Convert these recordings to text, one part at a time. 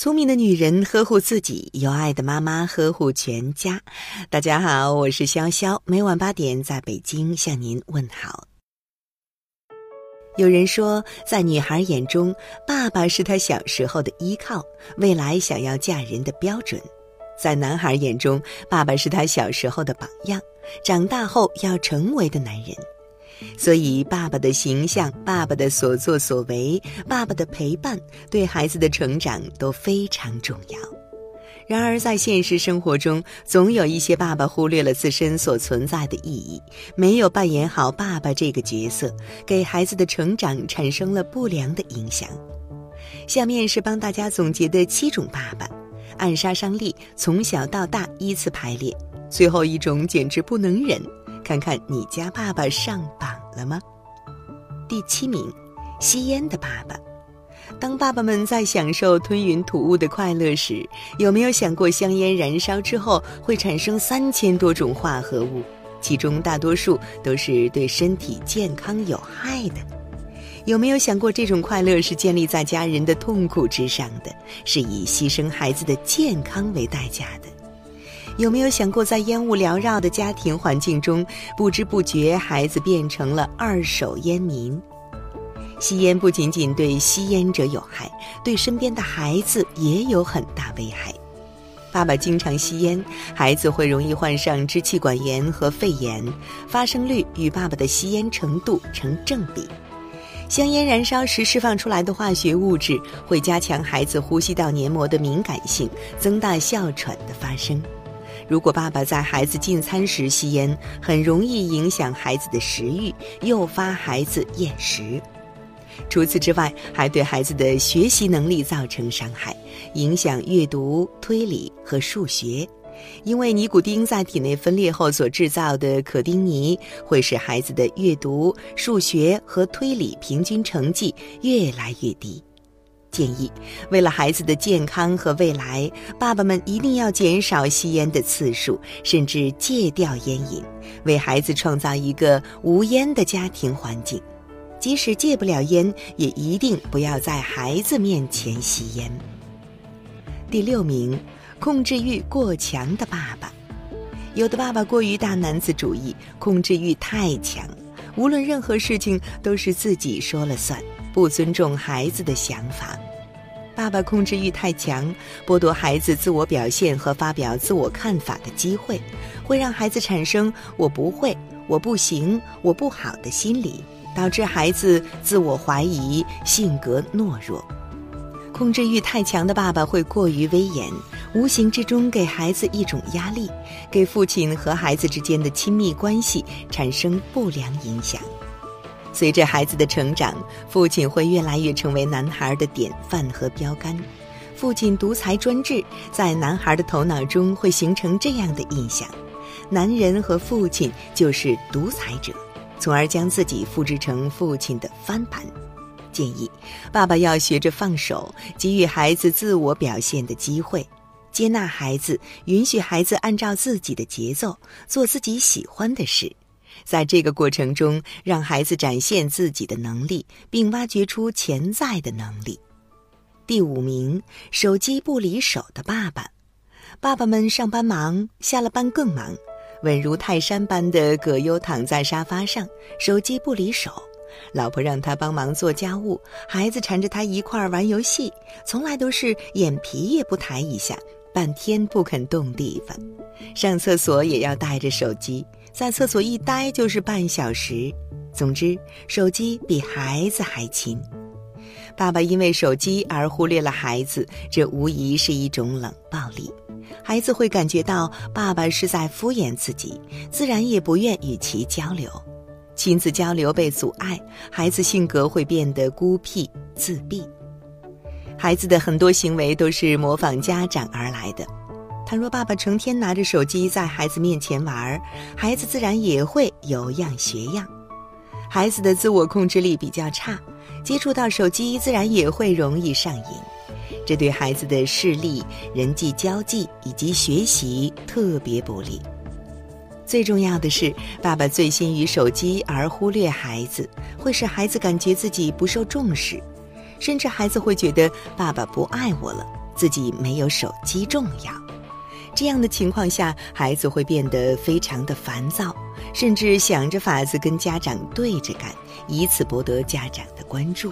聪明的女人呵护自己，有爱的妈妈呵护全家。大家好，我是潇潇，每晚八点在北京向您问好。有人说，在女孩眼中，爸爸是她小时候的依靠，未来想要嫁人的标准；在男孩眼中，爸爸是他小时候的榜样，长大后要成为的男人。所以，爸爸的形象、爸爸的所作所为、爸爸的陪伴，对孩子的成长都非常重要。然而，在现实生活中，总有一些爸爸忽略了自身所存在的意义，没有扮演好爸爸这个角色，给孩子的成长产生了不良的影响。下面是帮大家总结的七种爸爸，按杀伤力从小到大依次排列，最后一种简直不能忍。看看你家爸爸上榜了吗？第七名，吸烟的爸爸。当爸爸们在享受吞云吐雾的快乐时，有没有想过香烟燃烧之后会产生三千多种化合物，其中大多数都是对身体健康有害的？有没有想过这种快乐是建立在家人的痛苦之上的，是以牺牲孩子的健康为代价的？有没有想过，在烟雾缭绕的家庭环境中，不知不觉孩子变成了二手烟民？吸烟不仅仅对吸烟者有害，对身边的孩子也有很大危害。爸爸经常吸烟，孩子会容易患上支气管炎和肺炎，发生率与爸爸的吸烟程度成正比。香烟燃烧时释放出来的化学物质会加强孩子呼吸道黏膜的敏感性，增大哮喘的发生。如果爸爸在孩子进餐时吸烟，很容易影响孩子的食欲，诱发孩子厌食。除此之外，还对孩子的学习能力造成伤害，影响阅读、推理和数学。因为尼古丁在体内分裂后所制造的可丁尼，会使孩子的阅读、数学和推理平均成绩越来越低。建议，为了孩子的健康和未来，爸爸们一定要减少吸烟的次数，甚至戒掉烟瘾，为孩子创造一个无烟的家庭环境。即使戒不了烟，也一定不要在孩子面前吸烟。第六名，控制欲过强的爸爸，有的爸爸过于大男子主义，控制欲太强，无论任何事情都是自己说了算。不尊重孩子的想法，爸爸控制欲太强，剥夺孩子自我表现和发表自我看法的机会，会让孩子产生“我不会”“我不行”“我不好”的心理，导致孩子自我怀疑、性格懦弱。控制欲太强的爸爸会过于威严，无形之中给孩子一种压力，给父亲和孩子之间的亲密关系产生不良影响。随着孩子的成长，父亲会越来越成为男孩的典范和标杆。父亲独裁专制，在男孩的头脑中会形成这样的印象：男人和父亲就是独裁者，从而将自己复制成父亲的翻版。建议爸爸要学着放手，给予孩子自我表现的机会，接纳孩子，允许孩子按照自己的节奏做自己喜欢的事。在这个过程中，让孩子展现自己的能力，并挖掘出潜在的能力。第五名，手机不离手的爸爸。爸爸们上班忙，下了班更忙，稳如泰山般的葛优躺在沙发上，手机不离手。老婆让他帮忙做家务，孩子缠着他一块儿玩游戏，从来都是眼皮也不抬一下，半天不肯动地方。上厕所也要带着手机。在厕所一待就是半小时，总之，手机比孩子还亲。爸爸因为手机而忽略了孩子，这无疑是一种冷暴力。孩子会感觉到爸爸是在敷衍自己，自然也不愿与其交流。亲子交流被阻碍，孩子性格会变得孤僻自闭。孩子的很多行为都是模仿家长而来的。倘若爸爸成天拿着手机在孩子面前玩，孩子自然也会有样学样。孩子的自我控制力比较差，接触到手机自然也会容易上瘾，这对孩子的视力、人际交际以及学习特别不利。最重要的是，爸爸醉心于手机而忽略孩子，会使孩子感觉自己不受重视，甚至孩子会觉得爸爸不爱我了。自己没有手机重要。这样的情况下，孩子会变得非常的烦躁，甚至想着法子跟家长对着干，以此博得家长的关注。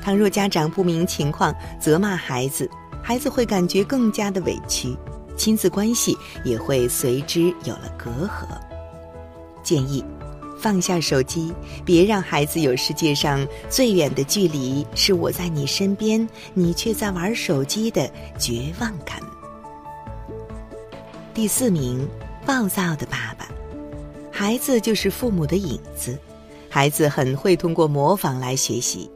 倘若家长不明情况责骂孩子，孩子会感觉更加的委屈，亲子关系也会随之有了隔阂。建议。放下手机，别让孩子有世界上最远的距离，是我在你身边，你却在玩手机的绝望感。第四名，暴躁的爸爸，孩子就是父母的影子，孩子很会通过模仿来学习。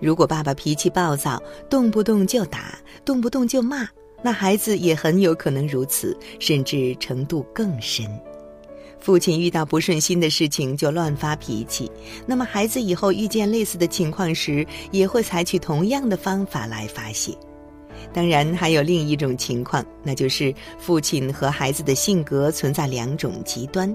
如果爸爸脾气暴躁，动不动就打，动不动就骂，那孩子也很有可能如此，甚至程度更深。父亲遇到不顺心的事情就乱发脾气，那么孩子以后遇见类似的情况时，也会采取同样的方法来发泄。当然，还有另一种情况，那就是父亲和孩子的性格存在两种极端：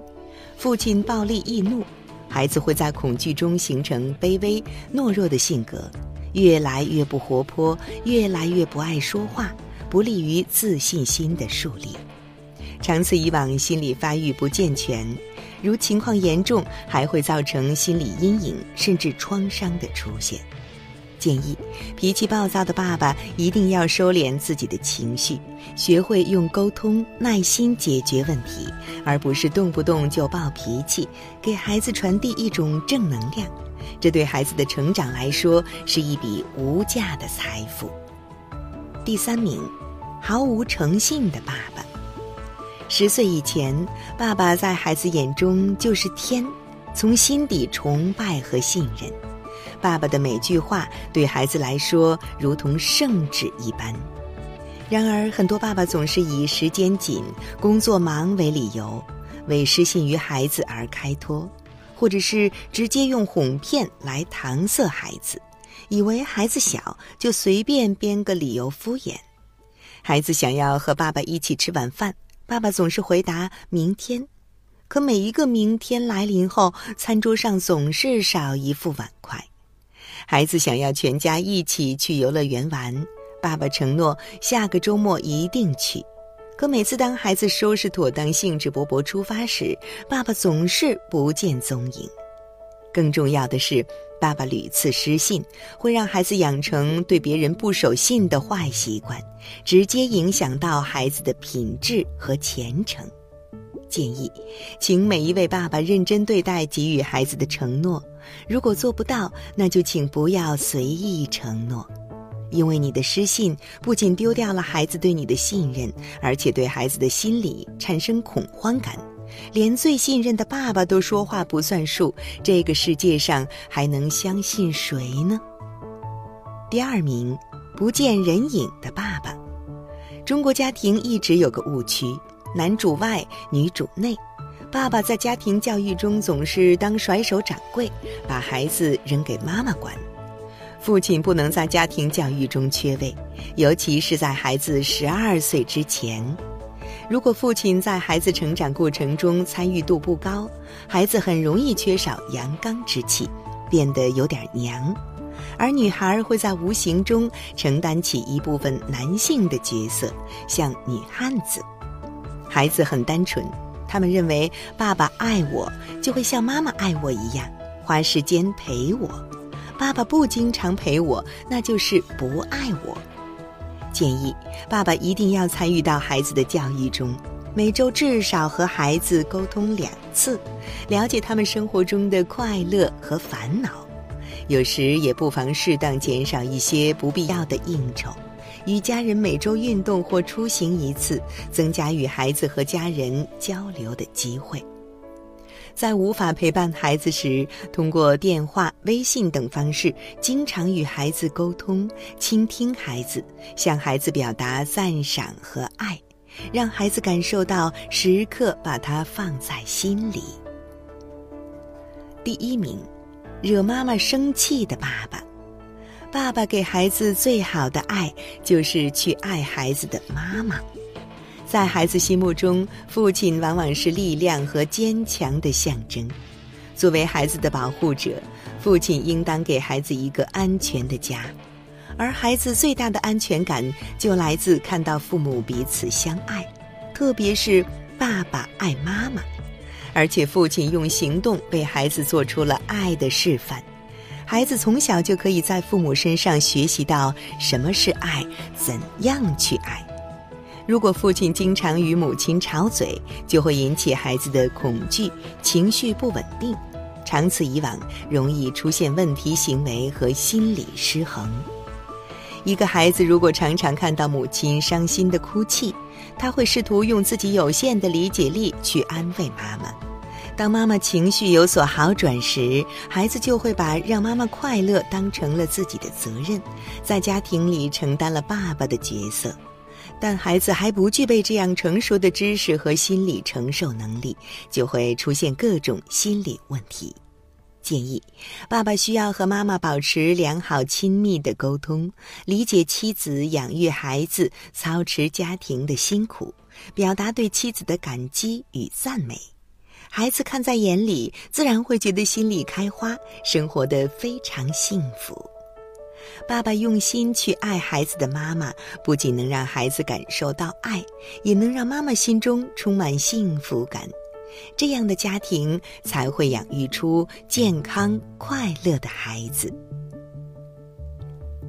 父亲暴力易怒，孩子会在恐惧中形成卑微懦弱的性格，越来越不活泼，越来越不爱说话，不利于自信心的树立。长此以往，心理发育不健全，如情况严重，还会造成心理阴影甚至创伤的出现。建议脾气暴躁的爸爸一定要收敛自己的情绪，学会用沟通耐心解决问题，而不是动不动就暴脾气，给孩子传递一种正能量。这对孩子的成长来说是一笔无价的财富。第三名，毫无诚信的爸爸。十岁以前，爸爸在孩子眼中就是天，从心底崇拜和信任。爸爸的每句话对孩子来说如同圣旨一般。然而，很多爸爸总是以时间紧、工作忙为理由，为失信于孩子而开脱，或者是直接用哄骗来搪塞孩子，以为孩子小就随便编个理由敷衍。孩子想要和爸爸一起吃晚饭。爸爸总是回答明天，可每一个明天来临后，餐桌上总是少一副碗筷。孩子想要全家一起去游乐园玩，爸爸承诺下个周末一定去，可每次当孩子收拾妥当、兴致勃勃出发时，爸爸总是不见踪影。更重要的是。爸爸屡次失信，会让孩子养成对别人不守信的坏习惯，直接影响到孩子的品质和前程。建议，请每一位爸爸认真对待给予孩子的承诺，如果做不到，那就请不要随意承诺，因为你的失信不仅丢掉了孩子对你的信任，而且对孩子的心理产生恐慌感。连最信任的爸爸都说话不算数，这个世界上还能相信谁呢？第二名，不见人影的爸爸。中国家庭一直有个误区：男主外，女主内。爸爸在家庭教育中总是当甩手掌柜，把孩子扔给妈妈管。父亲不能在家庭教育中缺位，尤其是在孩子十二岁之前。如果父亲在孩子成长过程中参与度不高，孩子很容易缺少阳刚之气，变得有点娘，而女孩会在无形中承担起一部分男性的角色，像女汉子。孩子很单纯，他们认为爸爸爱我就会像妈妈爱我一样，花时间陪我；爸爸不经常陪我，那就是不爱我。建议爸爸一定要参与到孩子的教育中，每周至少和孩子沟通两次，了解他们生活中的快乐和烦恼。有时也不妨适当减少一些不必要的应酬，与家人每周运动或出行一次，增加与孩子和家人交流的机会。在无法陪伴孩子时，通过电话、微信等方式，经常与孩子沟通，倾听孩子，向孩子表达赞赏和爱，让孩子感受到时刻把他放在心里。第一名，惹妈妈生气的爸爸。爸爸给孩子最好的爱，就是去爱孩子的妈妈。在孩子心目中，父亲往往是力量和坚强的象征。作为孩子的保护者，父亲应当给孩子一个安全的家，而孩子最大的安全感就来自看到父母彼此相爱，特别是爸爸爱妈妈，而且父亲用行动为孩子做出了爱的示范。孩子从小就可以在父母身上学习到什么是爱，怎样去爱。如果父亲经常与母亲吵嘴，就会引起孩子的恐惧、情绪不稳定，长此以往，容易出现问题行为和心理失衡。一个孩子如果常常看到母亲伤心的哭泣，他会试图用自己有限的理解力去安慰妈妈。当妈妈情绪有所好转时，孩子就会把让妈妈快乐当成了自己的责任，在家庭里承担了爸爸的角色。但孩子还不具备这样成熟的知识和心理承受能力，就会出现各种心理问题。建议，爸爸需要和妈妈保持良好亲密的沟通，理解妻子养育孩子、操持家庭的辛苦，表达对妻子的感激与赞美。孩子看在眼里，自然会觉得心里开花，生活的非常幸福。爸爸用心去爱孩子的妈妈，不仅能让孩子感受到爱，也能让妈妈心中充满幸福感。这样的家庭才会养育出健康快乐的孩子。